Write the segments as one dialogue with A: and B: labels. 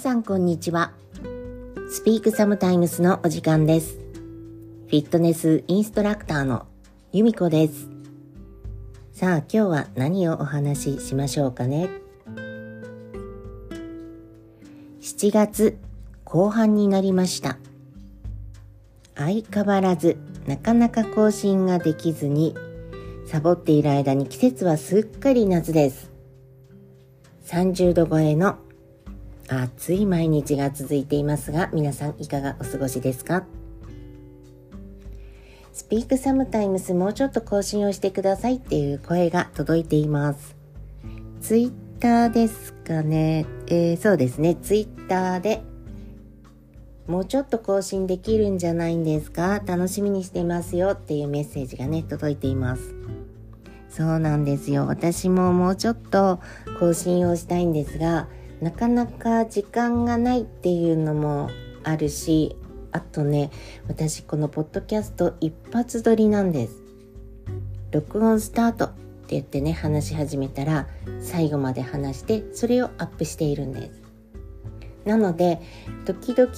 A: さんこんにちは。スピークサムタイムスのお時間です。フィットネスインストラクターの由美子です。さあ今日は何をお話ししましょうかね？7月後半になりました。相変わらずなかなか更新ができずにサボっている間に季節はすっかり夏です。30度超えの暑い毎日が続いていますが、皆さんいかがお過ごしですか？スピークサムタイムスもうちょっと更新をしてくださいっていう声が届いています。ツイッターですかね？えー、そうですね。ツイッターでもうちょっと更新できるんじゃないんですか？楽しみにしてますよっていうメッセージがね、届いています。そうなんですよ。私ももうちょっと更新をしたいんですが、なかなか時間がないっていうのもあるしあとね私このポッドキャスト一発撮りなんです。録音スタートって言ってね話し始めたら最後まで話してそれをアップしているんです。なので時々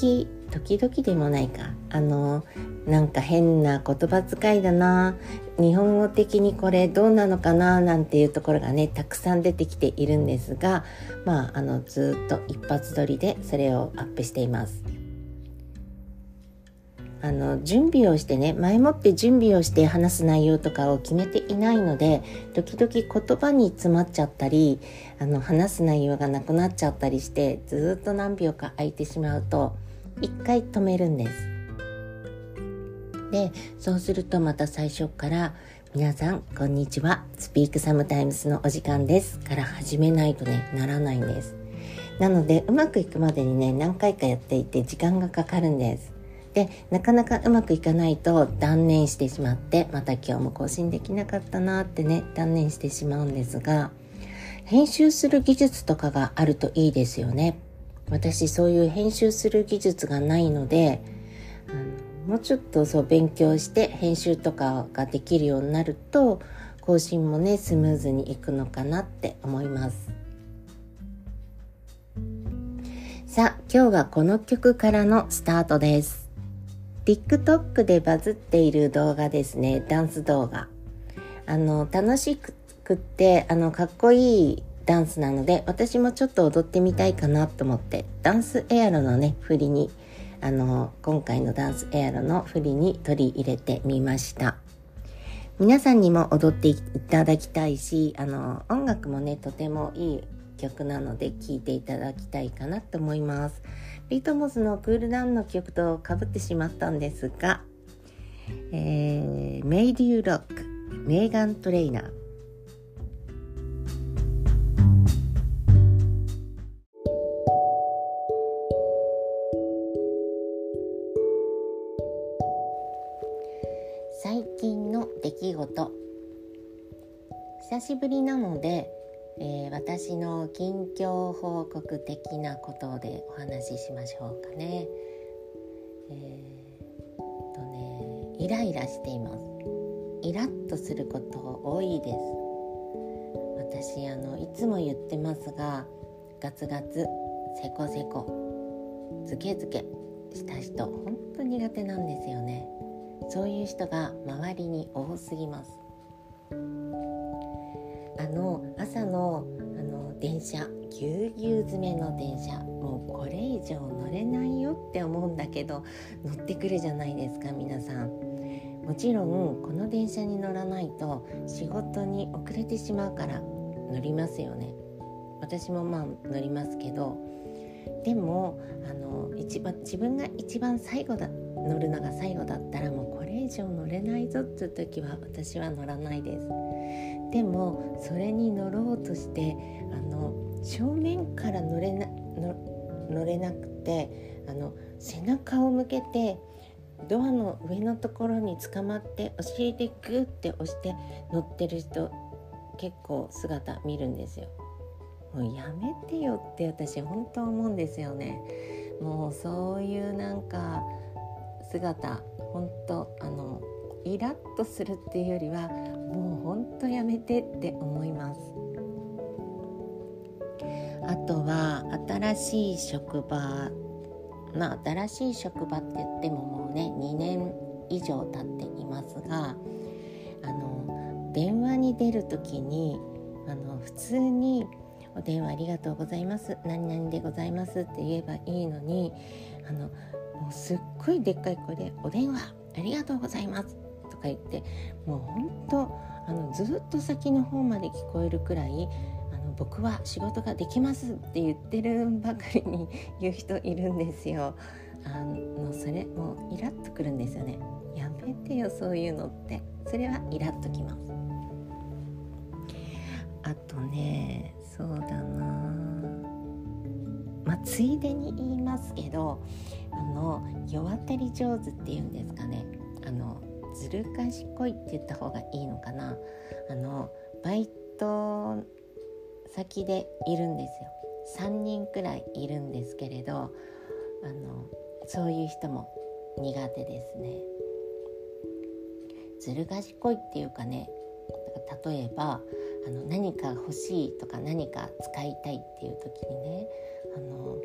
A: 時々でもないか。あのなんか変な言葉遣いだな。日本語的にこれどうなのかな？なんていうところがねたくさん出てきているんですがまああのずっと一発撮りでそれをアップしています。あの準備をしてね前もって準備をして話す内容とかを決めていないので時々言葉に詰まっちゃったりあの話す内容がなくなっちゃったりしてずっと何秒か空いてしまうと一回止めるんです。でそうするとまた最初から「皆さんこんにちはスピークサムタイムスのお時間です」から始めないとねならないんです。なのでうまくいくまでにね何回かやっていて時間がかかるんです。でなかなかうまくいかないと断念してしまってまた今日も更新できなかったなってね断念してしまうんですが編集する技術とかがあるといいですよね。私そういう編集する技術がないのでもうちょっとそう勉強して編集とかができるようになると更新もねスムーズにいくのかなって思います。さあ今日はこの曲からのスタートです。TikTok でバズっている動画ですね。ダンス動画。あの楽しくってあのかっこいいダンスなので私もちょっと踊ってみたいかなと思ってダンスエアロのね振りにあの今回のダンスエアロの振りに取り入れてみました。皆さんにも踊っていただきたいしあの音楽もねとてもいい曲なので聴いていただきたいかなと思います。ビートモスのクールダウンの曲とかぶってしまったんですが、えー、 Made You Look メーガン・トレイナー。最近の出来事久しぶりなので、えー、私の近況報告的なことでお話ししましょうかね。えー、とねイライラしています。イラッとすること多いです。私あのいつも言ってますがガツガツセコセコズケズケした人本当苦手なんですよね。そういう人が周りに多すぎます。あの朝のあの電車ぎゅうぎゅう詰めの電車もうこれ以上乗れないよって思うんだけど乗ってくるじゃないですか皆さん。もちろんこの電車に乗らないと仕事に遅れてしまうから乗りますよね。私もまあ乗りますけどでもあの一番自分が一番最後だ乗るのが最後だったらもうこれ以上乗れないぞっていう時は私は乗らないですでもそれに乗ろうとしてあの正面から乗れな乗れなくてあの背中を向けてドアの上のところに捕まってお尻でグーって押して乗ってる人結構姿見るんですよ。もうやめてよって私本当思うんですよね。もうそういうなんか姿本当あのイラッとするっていうよりはもう本当やめてって思います。あとは新しい職場まあ新しい職場って言ってももうね2年以上経っていますがあの電話に出る時にあの普通に「お電話ありがとうございます。何々でございます」って言えばいいのにあのもうすっごいでっかい声で「お電話ありがとうございます」とか言ってもうほんとあのずっと先の方まで聞こえるくらいあの僕は仕事ができますって言ってるばかりに言う人いるんですよ。あのそれもうイラッとくるんですよね。やめてよそういうのってそれはイラッときます。あとねそうだなまあついでに言いますけどあの世渡り上手っていうんですかね。あのずる賢いって言った方がいいのかな。あのバイト先でいるんですよ。3人くらいいるんですけれどあのそういう人も苦手ですね。ずる賢いっていうかね例えばあの何か欲しいとか何か使いたいっていう時にねあの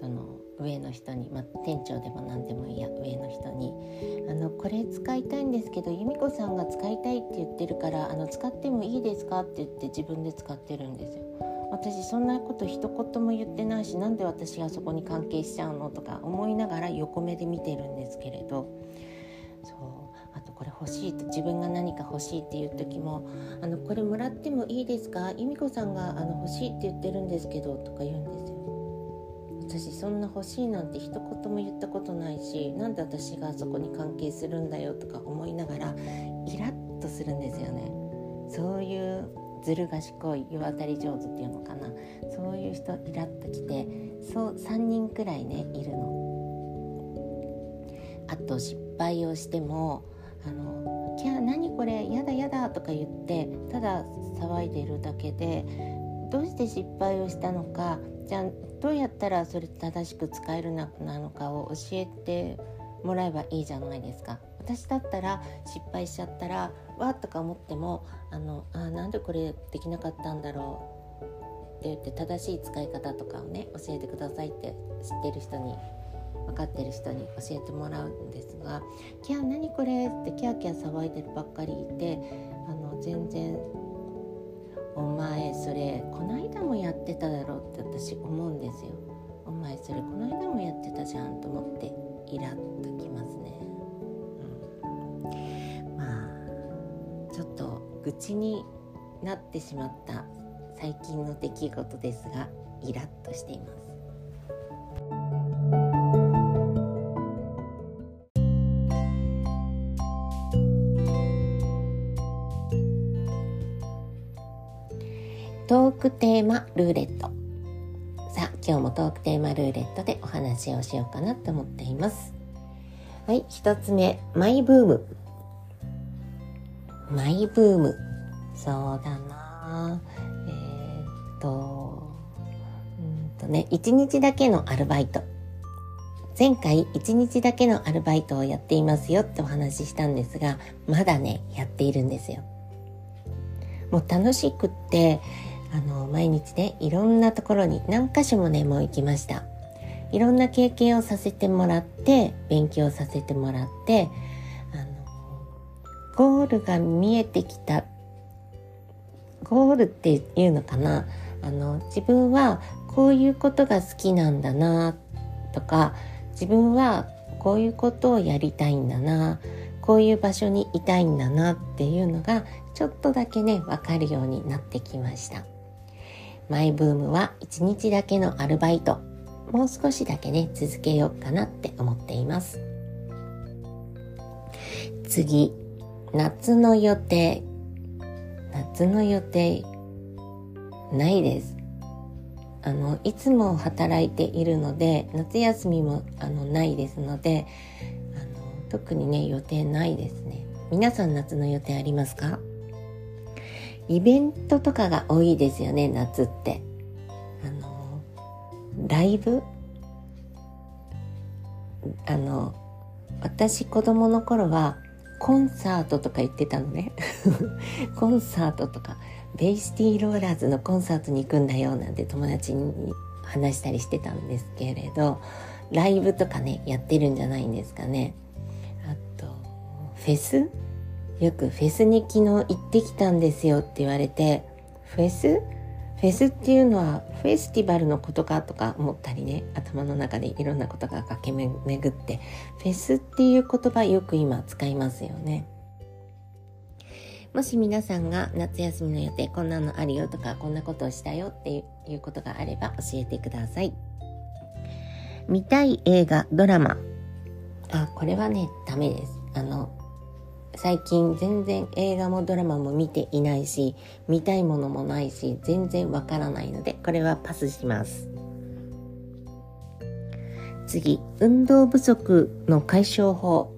A: その上の人に、ま、店長でも何でもいいや上の人に「あのこれ使いたいんですけど由美子さんが使いたいって言ってるからあの使ってもいいですか?」って言って自分で使ってるんですよ。私そんなこと一言も言ってないしなんで私がそこに関係しちゃうの？とか思いながら横目で見てるんですけれど欲しいと自分が何か欲しいっていう時も「あのこれもらってもいいですか？由美子さんがあの欲しいって言ってるんですけど」とか言うんですよ。私そんな欲しいなんて一言も言ったことないしなんで私がそこに関係するんだよ？とか思いながらイラッとするんですよね。そういうずる賢い世渡り上手っていうのかな。そういう人イラッときてそう3人くらいねいるの。あと失敗をしてもあの「キャー何これやだやだ」とか言ってただ騒いでるだけでどうして失敗をしたのかじゃあどうやったらそれ正しく使えるなのかを教えてもらえばいいじゃないですか。私だったら失敗しちゃったらわっとか思ってもあのあなんでこれできなかったんだろうって言って正しい使い方とかをね教えてくださいって知ってる人に分かってる人に教えてもらうんですが「キャー何これ?」ってキャーキャー騒いでるばっかりいてあの全然お前それこの間もやってただろって私思うんですよお前それこの間もやってたじゃんと思ってイラッときますね、うん、まあちょっと愚痴になってしまった最近の出来事ですがイラッとしています。クテーマルーレット。さあ今日もトークテーマルーレットでお話をしようかなと思っています。はい一つ目マイブーム。マイブーム。そうだな。えー、っとうんとね一日だけのアルバイト。前回1日だけのアルバイトをやっていますよってお話ししたんですがまだねやっているんですよ。もう楽しくってあの毎日ねいろんなところに何箇所もねもう行きました。いろんな経験をさせてもらって勉強させてもらってあのゴールが見えてきたゴールっていうのかな？あの自分はこういうことが好きなんだなとか自分はこういうことをやりたいんだなこういう場所にいたいんだなっていうのがちょっとだけね分かるようになってきました。マイブームは1日だけのアルバイト。もう少しだけね続けようかなって思っています。次。夏の予定。夏の予定ないです。あのいつも働いているので夏休みもあのないですのであの特にね予定ないですね。皆さん夏の予定ありますか？イベントとかが多いですよね夏って。あのライブ？あの私子供の頃はコンサートとか言ってたのね。コンサートとか ベイシティーローラーズのコンサートに行くんだよなんて友達に話したりしてたんですけれどライブとかねやってるんじゃないんですかね。あとフェス？よくフェスに昨日行ってきたんですよって言われてフェス？フェスっていうのはフェスティバルのことかとか思ったりね頭の中でいろんなことが駆け巡ってフェスっていう言葉よく今使いますよね。もし皆さんが夏休みの予定こんなのあるよとかこんなことをしたよっていうことがあれば教えてください。見たい映画ドラマ。あこれはねダメです。あの最近全然映画もドラマも見ていないし見たいものもないし全然わからないのでこれはパスします。次運動不足の解消法。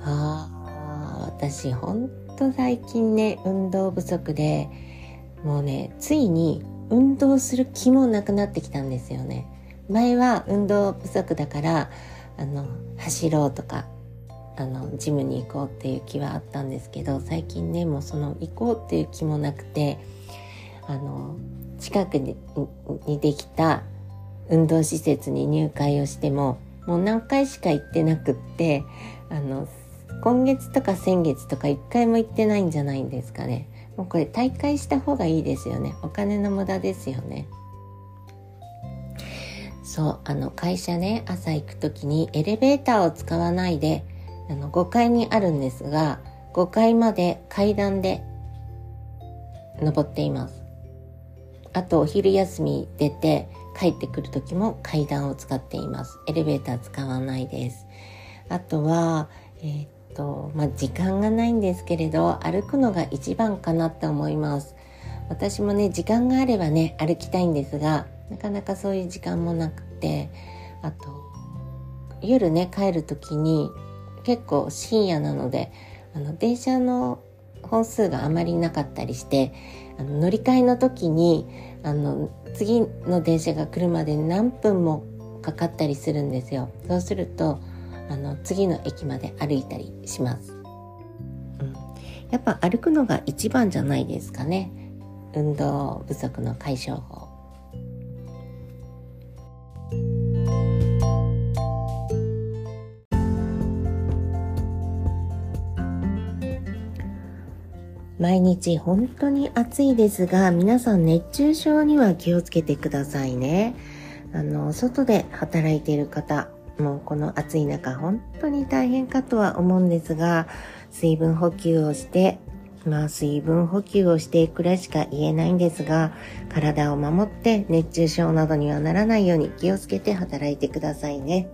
A: ああ私ほんと最近ね運動不足でもうねついに運動する気もなくなってきたんですよね。前は運動不足だからあの走ろうとかあのジムに行こうっていう気はあったんですけど最近ねもうその行こうっていう気もなくてあの近くににできた運動施設に入会をしてももう何回しか行ってなくってあの今月とか先月とか1回も行ってないんじゃないんですかね。もうこれ大会した方がいいですよね。お金の無駄ですよね。そうあの会社ね朝行く時にエレベーターを使わないであの5階にあるんですが5階まで階段で登っています。あとお昼休み出て帰ってくる時も階段を使っています。エレベーター使わないです。あとはえー、っとまあ時間がないんですけれど歩くのが一番かなって思います。私もね時間があればね歩きたいんですがなかなかそういう時間もなくてあと夜ね帰る時に結構深夜なのであの電車の本数があまりなかったりしてあの乗り換えの時にあの次の電車が来るまで何分もかかったりするんですよ。そうするとあの次の駅まで歩いたりします、うん、やっぱ歩くのが一番じゃないですかね。運動不足の解消法。毎日本当に暑いですが、皆さん熱中症には気をつけてくださいね。あの、外で働いている方、もうこの暑い中本当に大変かとは思うんですが、水分補給をして、まあ水分補給をしていくらしか言えないんですが、体を守って熱中症などにはならないように気をつけて働いてくださいね。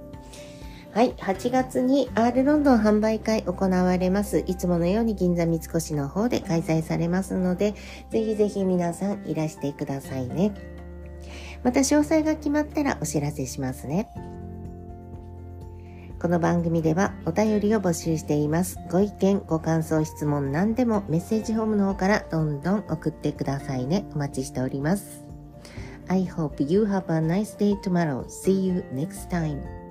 A: はい、8月に R ロンドン販売会行われます。いつものように銀座三越の方で開催されますので、ぜひぜひ皆さんいらしてくださいね。また詳細が決まったらお知らせしますね。この番組ではお便りを募集しています。ご意見、ご感想、質問何でもメッセージホームの方からどんどん送ってくださいね。お待ちしております。I hope you have a nice day tomorrow. See you next time.